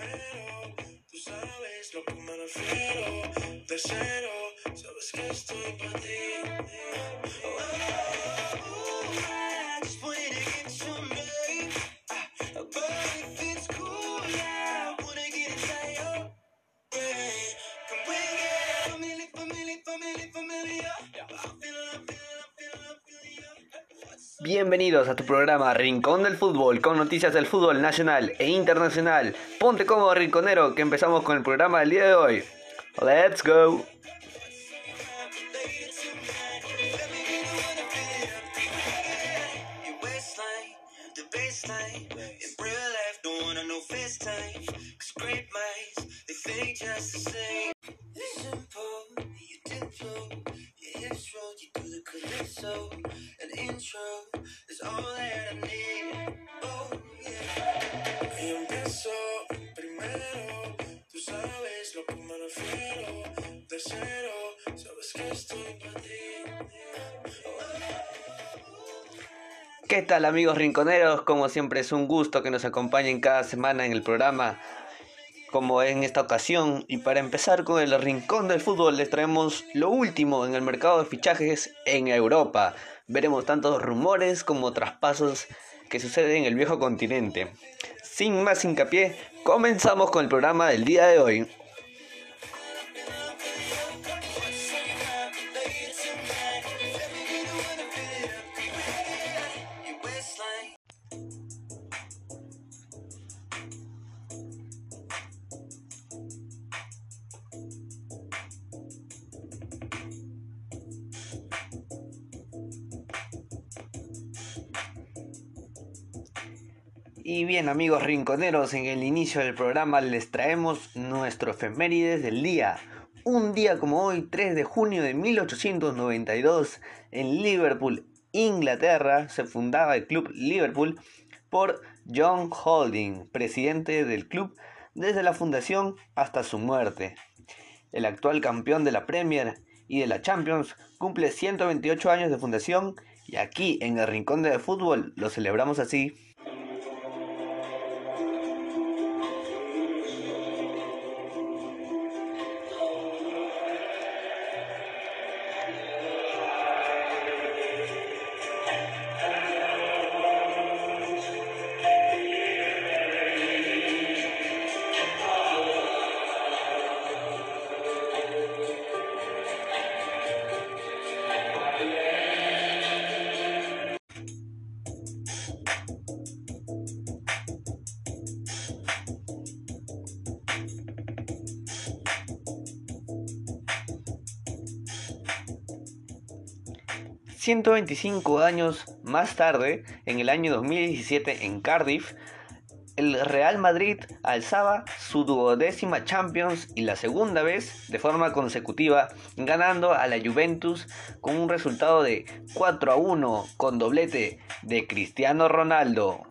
primero, tú sabes lo que me refiero. Tercero, sabes que estoy para ti. Oh, oh, Bienvenidos a tu programa Rincón del Fútbol con noticias del fútbol nacional e internacional. Ponte cómodo rinconero que empezamos con el programa del día de hoy. Let's go. Intro ¿Qué tal amigos rinconeros? Como siempre es un gusto que nos acompañen cada semana en el programa como en esta ocasión. Y para empezar con el rincón del fútbol les traemos lo último en el mercado de fichajes en Europa. Veremos tantos rumores como traspasos que suceden en el viejo continente. Sin más hincapié, comenzamos con el programa del día de hoy. Y bien amigos rinconeros, en el inicio del programa les traemos nuestro efemérides del día. Un día como hoy, 3 de junio de 1892, en Liverpool, Inglaterra, se fundaba el Club Liverpool por John Holding, presidente del club desde la fundación hasta su muerte. El actual campeón de la Premier y de la Champions cumple 128 años de fundación y aquí en el Rincón de Fútbol lo celebramos así. ...125 años más tarde, en el año 2017 en Cardiff... ...el Real Madrid alzaba su duodécima Champions... ...y la segunda vez de forma consecutiva... ...ganando a la Juventus con un resultado de 4 a 1... ...con doblete de Cristiano Ronaldo...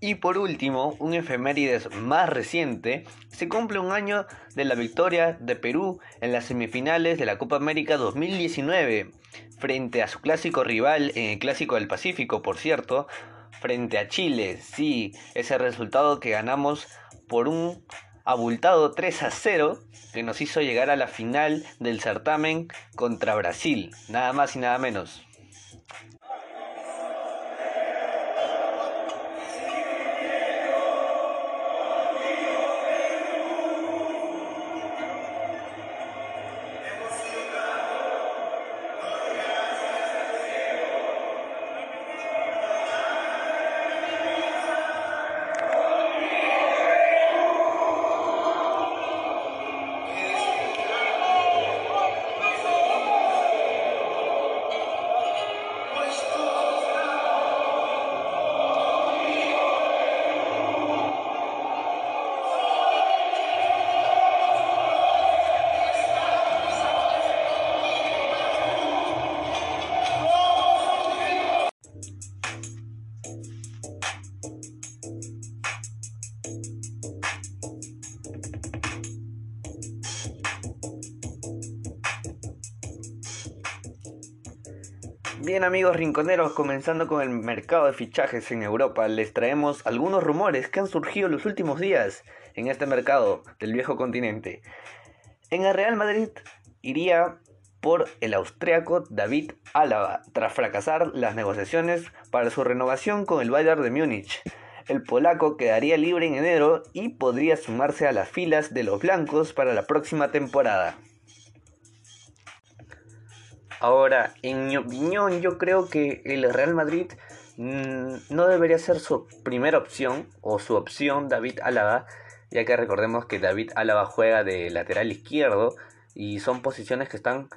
Y por último, un efemérides más reciente, se cumple un año de la victoria de Perú en las semifinales de la Copa América 2019, frente a su clásico rival en el Clásico del Pacífico, por cierto, frente a Chile. Sí, ese resultado que ganamos por un abultado 3 a 0 que nos hizo llegar a la final del certamen contra Brasil, nada más y nada menos. Bien amigos rinconeros, comenzando con el mercado de fichajes en Europa, les traemos algunos rumores que han surgido los últimos días en este mercado del viejo continente. En el Real Madrid iría por el austriaco David Álava, tras fracasar las negociaciones para su renovación con el Bayern de Múnich. El polaco quedaría libre en enero y podría sumarse a las filas de los blancos para la próxima temporada. Ahora, en mi opinión, yo creo que el Real Madrid mm, no debería ser su primera opción o su opción David Álava, ya que recordemos que David Álava juega de lateral izquierdo y son posiciones que están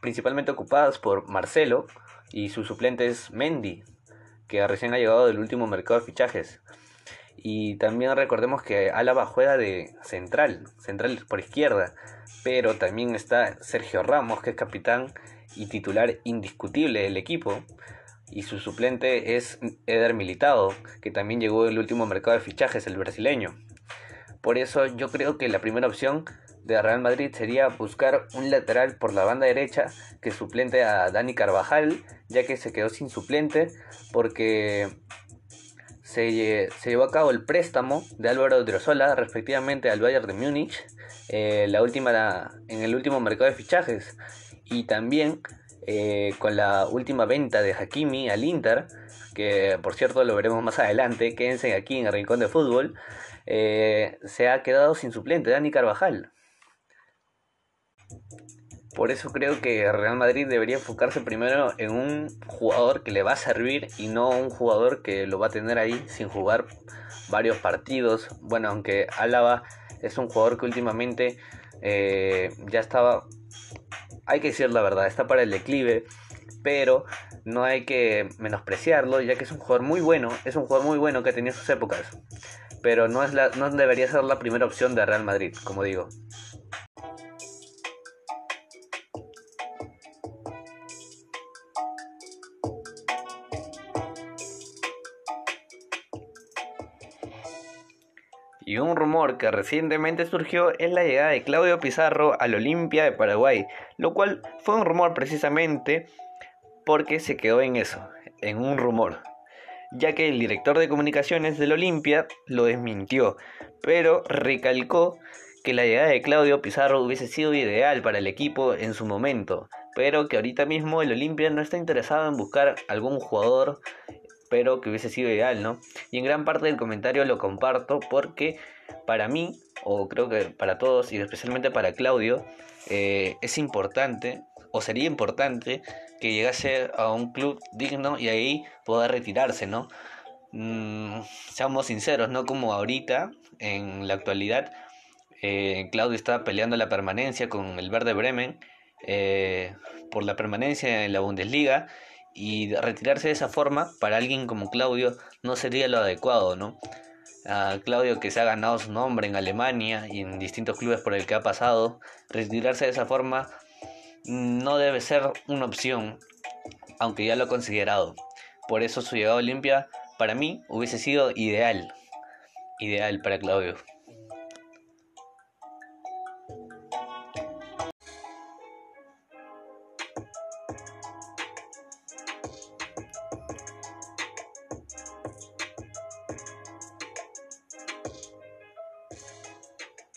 principalmente ocupadas por Marcelo y su suplente es Mendy, que recién ha llegado del último mercado de fichajes. Y también recordemos que Álava juega de central, central por izquierda pero también está Sergio Ramos, que es capitán y titular indiscutible del equipo. Y su suplente es Eder Militado, que también llegó del último mercado de fichajes, el brasileño. Por eso yo creo que la primera opción de Real Madrid sería buscar un lateral por la banda derecha que suplente a Dani Carvajal, ya que se quedó sin suplente porque se, llevó a cabo el préstamo de Álvaro Drosola respectivamente al Bayern de Múnich eh, la última, en el último mercado de fichajes y también eh, con la última venta de Hakimi al Inter, que por cierto lo veremos más adelante, quédense aquí en el Rincón de Fútbol, eh, se ha quedado sin suplente Dani Carvajal. Por eso creo que Real Madrid debería enfocarse primero en un jugador que le va a servir y no un jugador que lo va a tener ahí sin jugar varios partidos. Bueno, aunque Álava es un jugador que últimamente eh, ya estaba, hay que decir la verdad, está para el declive, pero no hay que menospreciarlo, ya que es un jugador muy bueno, es un jugador muy bueno que ha tenido sus épocas, pero no, es la, no debería ser la primera opción de Real Madrid, como digo. Y un rumor que recientemente surgió es la llegada de Claudio Pizarro al Olimpia de Paraguay, lo cual fue un rumor precisamente porque se quedó en eso, en un rumor, ya que el director de comunicaciones del Olimpia lo desmintió, pero recalcó que la llegada de Claudio Pizarro hubiese sido ideal para el equipo en su momento, pero que ahorita mismo el Olimpia no está interesado en buscar algún jugador pero que hubiese sido ideal, ¿no? Y en gran parte del comentario lo comparto porque para mí, o creo que para todos y especialmente para Claudio, eh, es importante o sería importante que llegase a un club digno y ahí pueda retirarse, ¿no? Mm, seamos sinceros, no como ahorita, en la actualidad, eh, Claudio está peleando la permanencia con el Verde Bremen eh, por la permanencia en la Bundesliga y retirarse de esa forma para alguien como Claudio no sería lo adecuado, ¿no? A Claudio que se ha ganado su nombre en Alemania y en distintos clubes por el que ha pasado, retirarse de esa forma no debe ser una opción, aunque ya lo ha considerado. Por eso su llegada a Olimpia para mí hubiese sido ideal, ideal para Claudio.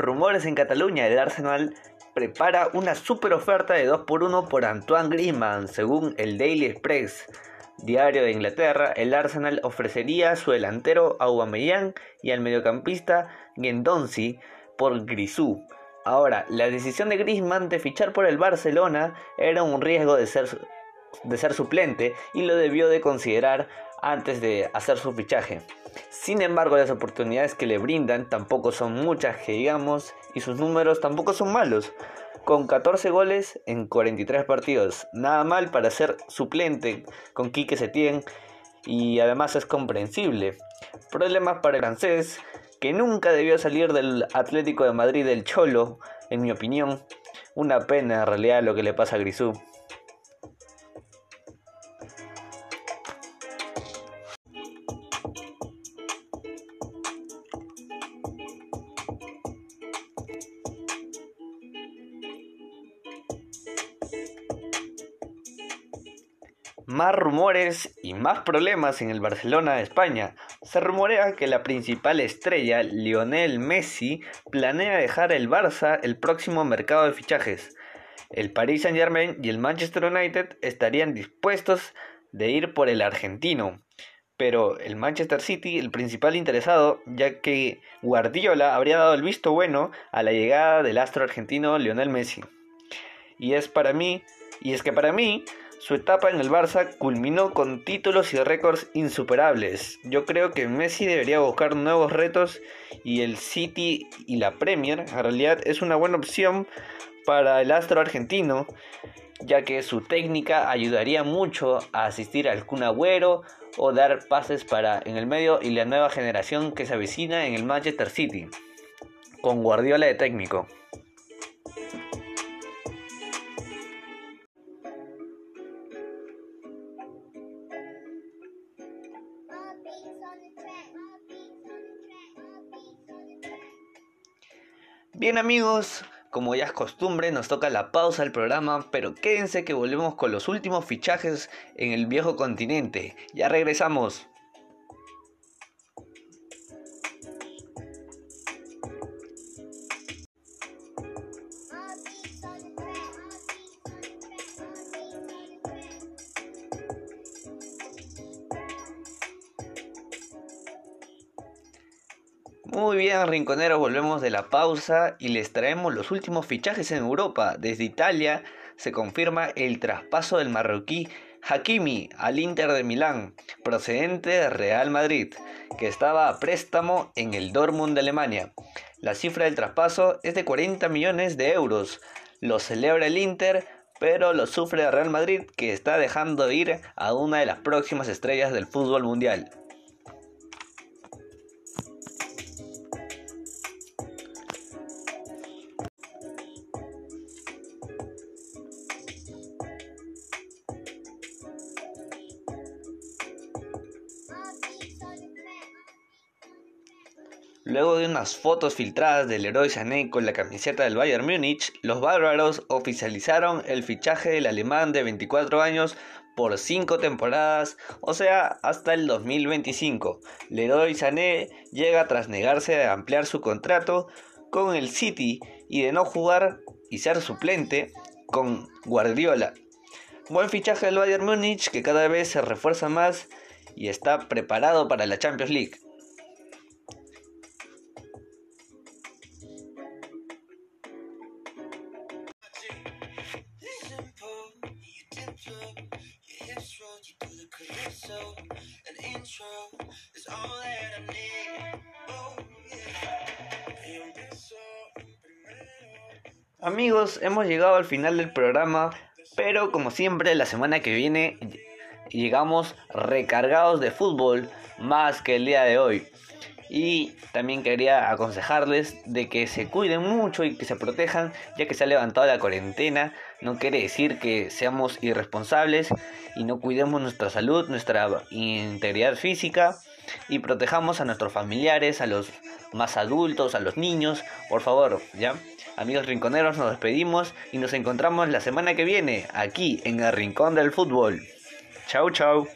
Rumores en Cataluña, el Arsenal prepara una super oferta de 2 por 1 por Antoine Griezmann, según el Daily Express. Diario de Inglaterra, el Arsenal ofrecería su delantero Aubameyang y al mediocampista Gendonzi por Grisú. Ahora, la decisión de Griezmann de fichar por el Barcelona era un riesgo de ser, de ser suplente y lo debió de considerar antes de hacer su fichaje. Sin embargo, las oportunidades que le brindan tampoco son muchas que digamos y sus números tampoco son malos. Con 14 goles en 43 partidos, nada mal para ser suplente con Quique Setién y además es comprensible. Problemas para el francés, que nunca debió salir del Atlético de Madrid del Cholo, en mi opinión. Una pena en realidad lo que le pasa a Grisú. Más rumores y más problemas en el Barcelona de España. Se rumorea que la principal estrella, Lionel Messi, planea dejar el Barça el próximo mercado de fichajes. El Paris Saint-Germain y el Manchester United estarían dispuestos de ir por el argentino, pero el Manchester City el principal interesado, ya que Guardiola habría dado el visto bueno a la llegada del astro argentino Lionel Messi. Y es para mí, y es que para mí su etapa en el Barça culminó con títulos y récords insuperables. Yo creo que Messi debería buscar nuevos retos y el City y la Premier en realidad es una buena opción para el astro argentino, ya que su técnica ayudaría mucho a asistir al Kun Agüero o dar pases para en el medio y la nueva generación que se avecina en el Manchester City, con Guardiola de técnico. Bien amigos, como ya es costumbre, nos toca la pausa del programa, pero quédense que volvemos con los últimos fichajes en el viejo continente. Ya regresamos. Muy bien, rinconeros, volvemos de la pausa y les traemos los últimos fichajes en Europa. Desde Italia se confirma el traspaso del marroquí Hakimi al Inter de Milán, procedente de Real Madrid, que estaba a préstamo en el Dortmund de Alemania. La cifra del traspaso es de 40 millones de euros. Lo celebra el Inter, pero lo sufre el Real Madrid, que está dejando ir a una de las próximas estrellas del fútbol mundial. Luego de unas fotos filtradas del héroe Sané con la camiseta del Bayern Múnich, los bárbaros oficializaron el fichaje del alemán de 24 años por 5 temporadas, o sea, hasta el 2025. Leroy Sané llega tras negarse a ampliar su contrato con el City y de no jugar y ser suplente con Guardiola. Buen fichaje del Bayern Múnich que cada vez se refuerza más y está preparado para la Champions League. Amigos, hemos llegado al final del programa, pero como siempre la semana que viene llegamos recargados de fútbol más que el día de hoy. Y también quería aconsejarles de que se cuiden mucho y que se protejan, ya que se ha levantado la cuarentena. No quiere decir que seamos irresponsables y no cuidemos nuestra salud, nuestra integridad física y protejamos a nuestros familiares, a los más adultos, a los niños. Por favor, ¿ya? Amigos rinconeros, nos despedimos y nos encontramos la semana que viene aquí en el Rincón del Fútbol. Chau, chau.